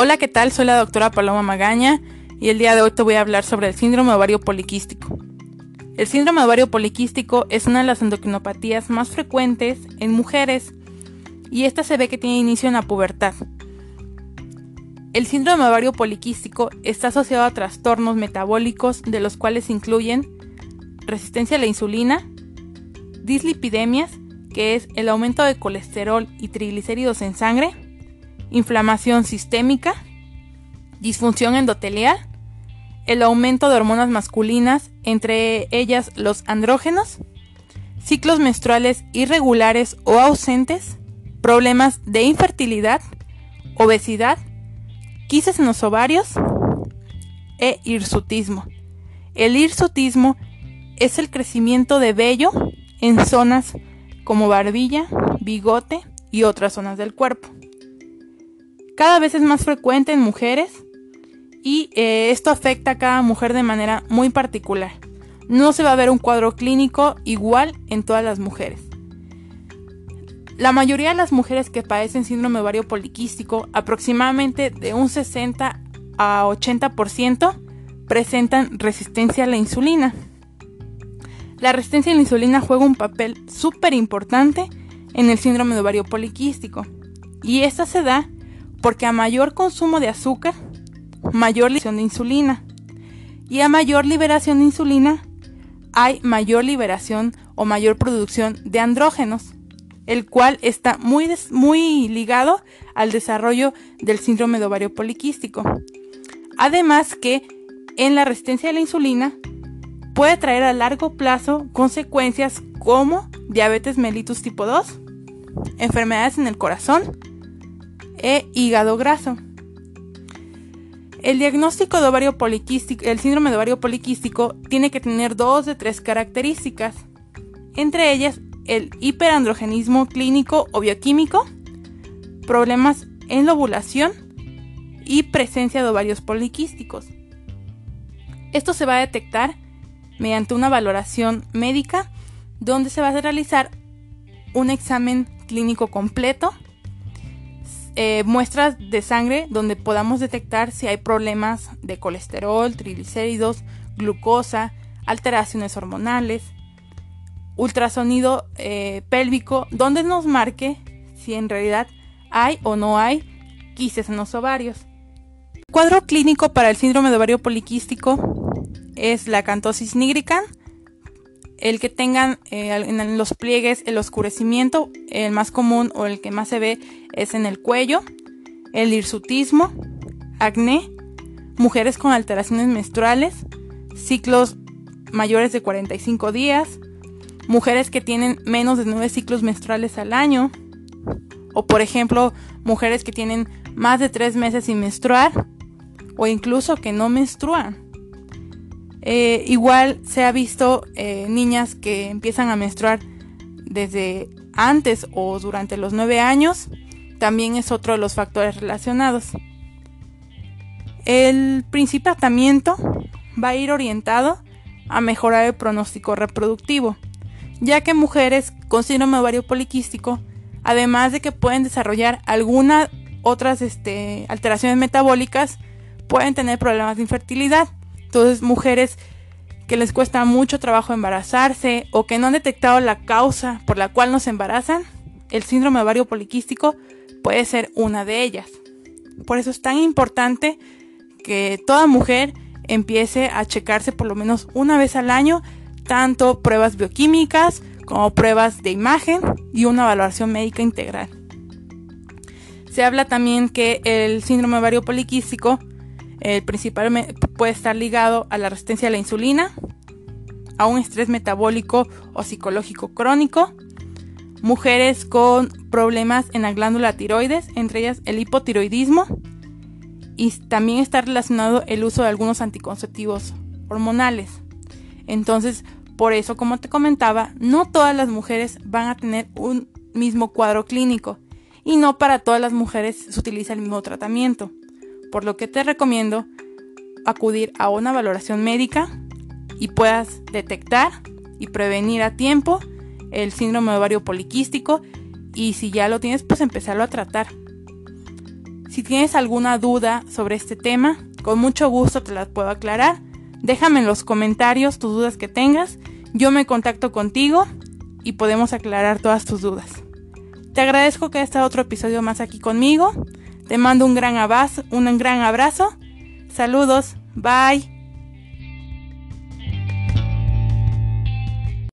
Hola, ¿qué tal? Soy la doctora Paloma Magaña y el día de hoy te voy a hablar sobre el síndrome ovario poliquístico. El síndrome ovario poliquístico es una de las endocrinopatías más frecuentes en mujeres y esta se ve que tiene inicio en la pubertad. El síndrome ovario poliquístico está asociado a trastornos metabólicos de los cuales incluyen resistencia a la insulina, dislipidemias, que es el aumento de colesterol y triglicéridos en sangre, inflamación sistémica, disfunción endotelial, el aumento de hormonas masculinas, entre ellas los andrógenos, ciclos menstruales irregulares o ausentes, problemas de infertilidad, obesidad, quises en los ovarios e hirsutismo. El hirsutismo es el crecimiento de vello en zonas como barbilla, bigote y otras zonas del cuerpo. Cada vez es más frecuente en mujeres y eh, esto afecta a cada mujer de manera muy particular. No se va a ver un cuadro clínico igual en todas las mujeres. La mayoría de las mujeres que padecen síndrome ovario poliquístico, aproximadamente de un 60 a 80%, presentan resistencia a la insulina. La resistencia a la insulina juega un papel súper importante en el síndrome de ovario poliquístico y esta se da porque a mayor consumo de azúcar, mayor liberación de insulina. Y a mayor liberación de insulina, hay mayor liberación o mayor producción de andrógenos, el cual está muy, muy ligado al desarrollo del síndrome de ovario poliquístico. Además que en la resistencia a la insulina puede traer a largo plazo consecuencias como diabetes mellitus tipo 2, enfermedades en el corazón, e hígado graso. El diagnóstico de ovario poliquístico, el síndrome de ovario poliquístico tiene que tener dos de tres características, entre ellas el hiperandrogenismo clínico o bioquímico, problemas en la ovulación y presencia de ovarios poliquísticos. Esto se va a detectar mediante una valoración médica donde se va a realizar un examen clínico completo eh, muestras de sangre donde podamos detectar si hay problemas de colesterol, triglicéridos, glucosa, alteraciones hormonales, ultrasonido eh, pélvico, donde nos marque si en realidad hay o no hay quises en los ovarios. El cuadro clínico para el síndrome de ovario poliquístico es la cantosis nigricans, el que tengan eh, en los pliegues el oscurecimiento, el más común o el que más se ve es en el cuello, el hirsutismo, acné, mujeres con alteraciones menstruales, ciclos mayores de 45 días, mujeres que tienen menos de 9 ciclos menstruales al año, o por ejemplo, mujeres que tienen más de 3 meses sin menstruar, o incluso que no menstruan. Eh, igual se ha visto eh, niñas que empiezan a menstruar desde antes o durante los 9 años. También es otro de los factores relacionados. El principio tratamiento va a ir orientado a mejorar el pronóstico reproductivo, ya que mujeres con síndrome ovario poliquístico, además de que pueden desarrollar algunas otras este, alteraciones metabólicas, pueden tener problemas de infertilidad. Entonces, mujeres que les cuesta mucho trabajo embarazarse o que no han detectado la causa por la cual no se embarazan, el síndrome ovario poliquístico puede ser una de ellas. Por eso es tan importante que toda mujer empiece a checarse por lo menos una vez al año, tanto pruebas bioquímicas como pruebas de imagen y una valoración médica integral. Se habla también que el síndrome ovario poliquístico el principal puede estar ligado a la resistencia a la insulina, a un estrés metabólico o psicológico crónico, mujeres con problemas en la glándula tiroides, entre ellas el hipotiroidismo, y también está relacionado el uso de algunos anticonceptivos hormonales. Entonces, por eso, como te comentaba, no todas las mujeres van a tener un mismo cuadro clínico y no para todas las mujeres se utiliza el mismo tratamiento por lo que te recomiendo acudir a una valoración médica y puedas detectar y prevenir a tiempo el síndrome ovario poliquístico y si ya lo tienes pues empezarlo a tratar. Si tienes alguna duda sobre este tema, con mucho gusto te las puedo aclarar. Déjame en los comentarios tus dudas que tengas. Yo me contacto contigo y podemos aclarar todas tus dudas. Te agradezco que hayas estado otro episodio más aquí conmigo. Te mando un gran abrazo, un gran abrazo. Saludos. Bye.